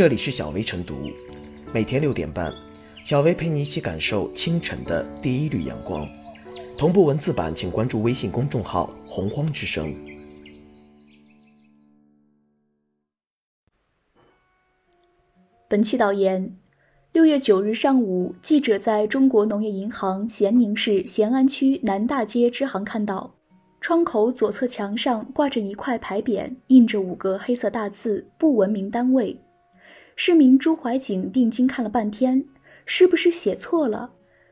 这里是小薇晨读，每天六点半，小薇陪你一起感受清晨的第一缕阳光。同步文字版，请关注微信公众号“洪荒之声”。本期导言：六月九日上午，记者在中国农业银行咸宁市咸安区南大街支行看到。窗口左侧墙上挂着一块牌匾，印着五个黑色大字“不文明单位”。市民朱怀景定睛看了半天，是不是写错了？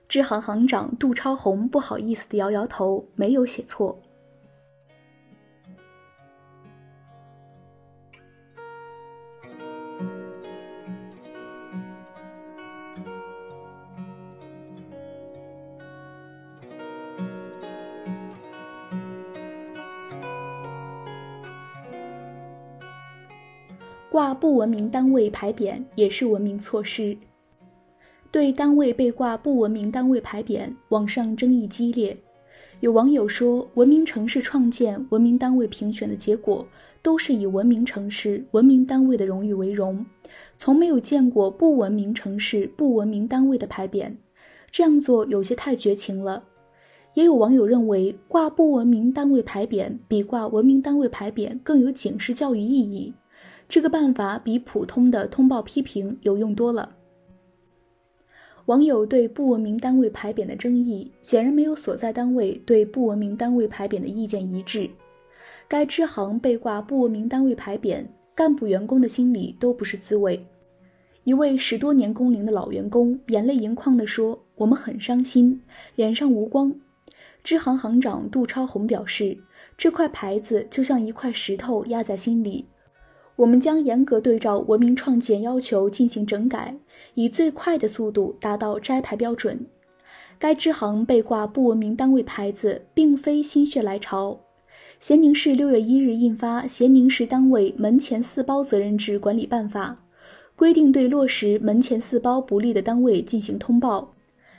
支行行长杜超红不好意思地摇摇头，没有写错。挂不文明单位牌匾也是文明措施。对单位被挂不文明单位牌匾，网上争议激烈。有网友说，文明城市创建、文明单位评选的结果都是以文明城市、文明单位的荣誉为荣，从没有见过不文明城市、不文明单位的牌匾，这样做有些太绝情了。也有网友认为，挂不文明单位牌匾比挂文明单位牌匾更有警示教育意义。这个办法比普通的通报批评有用多了。网友对不文明单位牌匾的争议，显然没有所在单位对不文明单位牌匾的意见一致。该支行被挂不文明单位牌匾，干部员工的心里都不是滋味。一位十多年工龄的老员工眼泪盈眶地说：“我们很伤心，脸上无光。”支行行长杜超红表示：“这块牌子就像一块石头压在心里。”我们将严格对照文明创建要求进行整改，以最快的速度达到摘牌标准。该支行被挂不文明单位牌子，并非心血来潮。咸宁市六月一日印发《咸宁市单位门前四包责任制管理办法》，规定对落实门前四包不利的单位进行通报，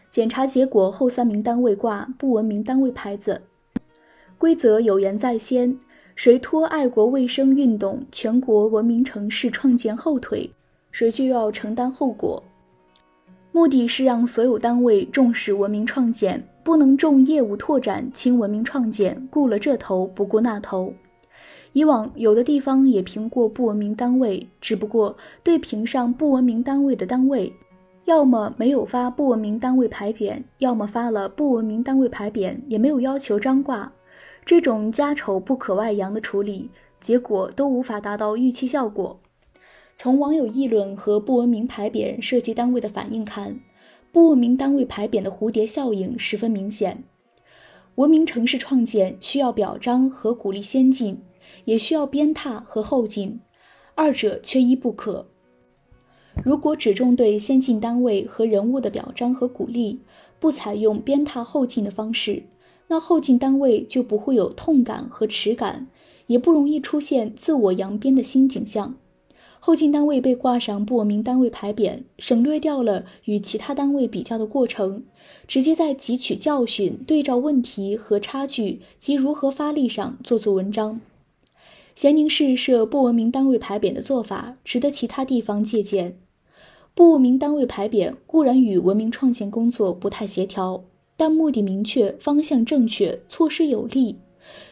检查结果后三名单位挂不文明单位牌子。规则有言在先。谁拖爱国卫生运动、全国文明城市创建后腿，谁就要承担后果。目的是让所有单位重视文明创建，不能重业务拓展轻文明创建，顾了这头不顾那头。以往有的地方也评过不文明单位，只不过对评上不文明单位的单位，要么没有发不文明单位牌匾，要么发了不文明单位牌匾，也没有要求张挂。这种家丑不可外扬的处理，结果都无法达到预期效果。从网友议论和不文明牌匾涉及单位的反应看，不文明单位牌匾的蝴蝶效应十分明显。文明城市创建需要表彰和鼓励先进，也需要鞭挞和后进，二者缺一不可。如果只重对先进单位和人物的表彰和鼓励，不采用鞭挞后进的方式。那后进单位就不会有痛感和耻感，也不容易出现自我扬鞭的新景象。后进单位被挂上不文明单位牌匾，省略掉了与其他单位比较的过程，直接在汲取教训、对照问题和差距及如何发力上做做文章。咸宁市设不文明单位牌匾的做法，值得其他地方借鉴。不文明单位牌匾固然与文明创建工作不太协调。但目的明确，方向正确，措施有力，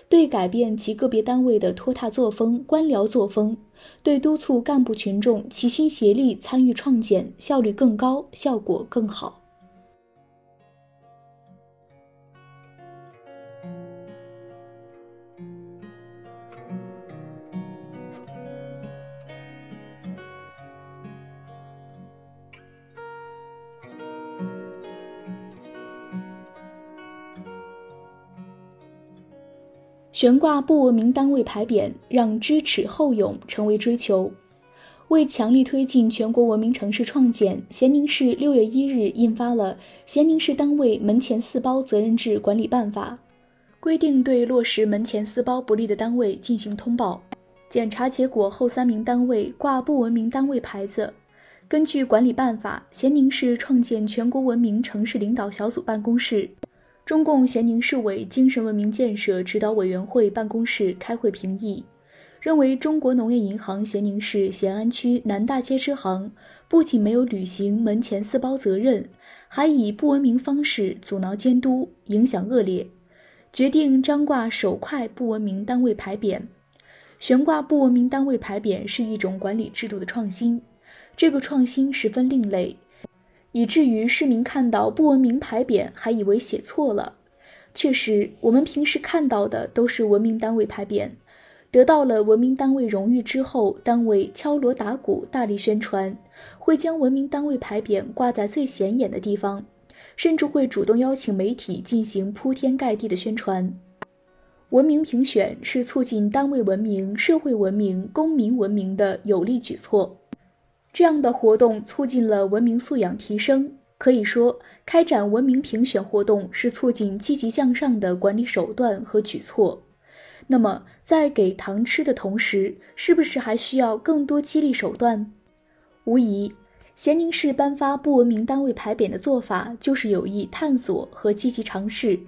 对改变其个别单位的拖沓作风、官僚作风，对督促干部群众齐心协力参与创建，效率更高，效果更好。悬挂不文明单位牌匾，让知耻后勇成为追求。为强力推进全国文明城市创建，咸宁市六月一日印发了《咸宁市单位门前四包责任制管理办法》，规定对落实门前四包不利的单位进行通报，检查结果后三名单位挂不文明单位牌子。根据管理办法，咸宁市创建全国文明城市领导小组办公室。中共咸宁市委精神文明建设指导委员会办公室开会评议，认为中国农业银行咸宁市咸安区南大街支行不仅没有履行门前四包责任，还以不文明方式阻挠监督，影响恶劣，决定张挂首块不文明单位牌匾。悬挂不文明单位牌匾是一种管理制度的创新，这个创新十分另类，以至于市民看到不文明牌匾还以为写错了。确实，我们平时看到的都是文明单位牌匾。得到了文明单位荣誉之后，单位敲锣打鼓，大力宣传，会将文明单位牌匾挂在最显眼的地方，甚至会主动邀请媒体进行铺天盖地的宣传。文明评选是促进单位文明、社会文明、公民文明的有力举措。这样的活动促进了文明素养提升，可以说，开展文明评选活动是促进积极向上的管理手段和举措。那么，在给糖吃的同时，是不是还需要更多激励手段？无疑，咸宁市颁发不文明单位牌匾的做法就是有意探索和积极尝试。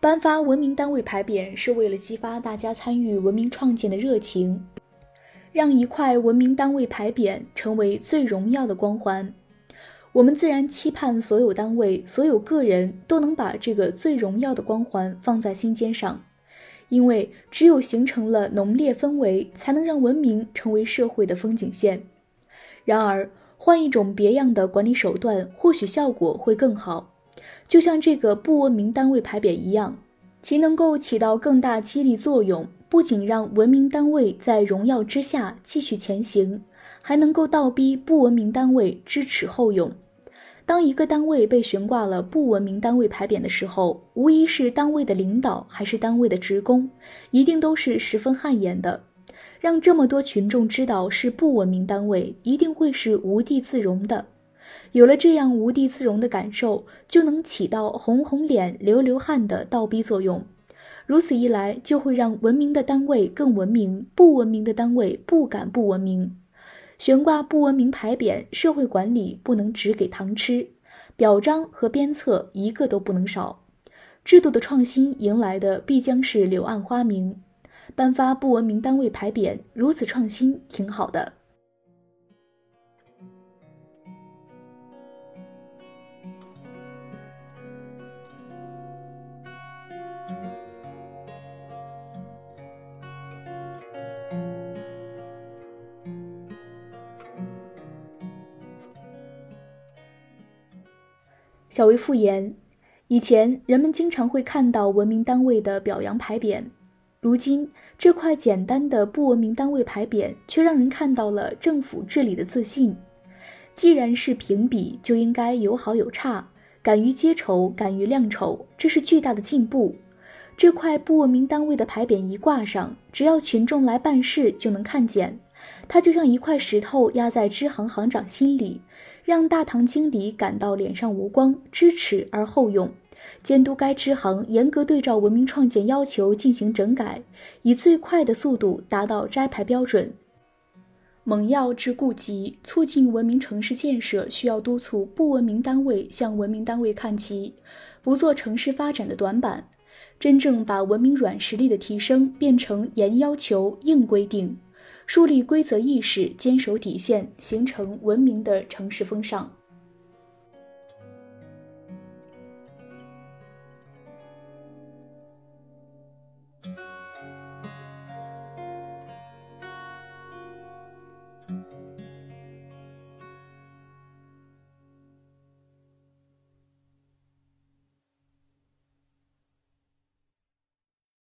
颁发文明单位牌匾是为了激发大家参与文明创建的热情，让一块文明单位牌匾成为最荣耀的光环。我们自然期盼所有单位、所有个人都能把这个最荣耀的光环放在心尖上。因为只有形成了浓烈氛围，才能让文明成为社会的风景线。然而，换一种别样的管理手段，或许效果会更好。就像这个不文明单位牌匾一样，其能够起到更大激励作用，不仅让文明单位在荣耀之下继续前行，还能够倒逼不文明单位知耻后勇。当一个单位被悬挂了不文明单位牌匾的时候，无疑是单位的领导还是单位的职工，一定都是十分汗颜的。让这么多群众知道是不文明单位，一定会是无地自容的。有了这样无地自容的感受，就能起到红红脸、流流汗的倒逼作用。如此一来，就会让文明的单位更文明，不文明的单位不敢不文明。悬挂不文明牌匾，社会管理不能只给糖吃，表彰和鞭策一个都不能少。制度的创新迎来的必将是柳暗花明。颁发不文明单位牌匾，如此创新，挺好的。小维复言，以前人们经常会看到文明单位的表扬牌匾，如今这块简单的不文明单位牌匾却让人看到了政府治理的自信。既然是评比，就应该有好有差，敢于揭丑，敢于亮丑，这是巨大的进步。这块不文明单位的牌匾一挂上，只要群众来办事就能看见，它就像一块石头压在支行行长心里。让大堂经理感到脸上无光，知耻而后勇，监督该支行严格对照文明创建要求进行整改，以最快的速度达到摘牌标准。猛药治痼疾，促进文明城市建设，需要督促不文明单位向文明单位看齐，不做城市发展的短板，真正把文明软实力的提升变成严要求、硬规定。树立规则意识，坚守底线，形成文明的城市风尚。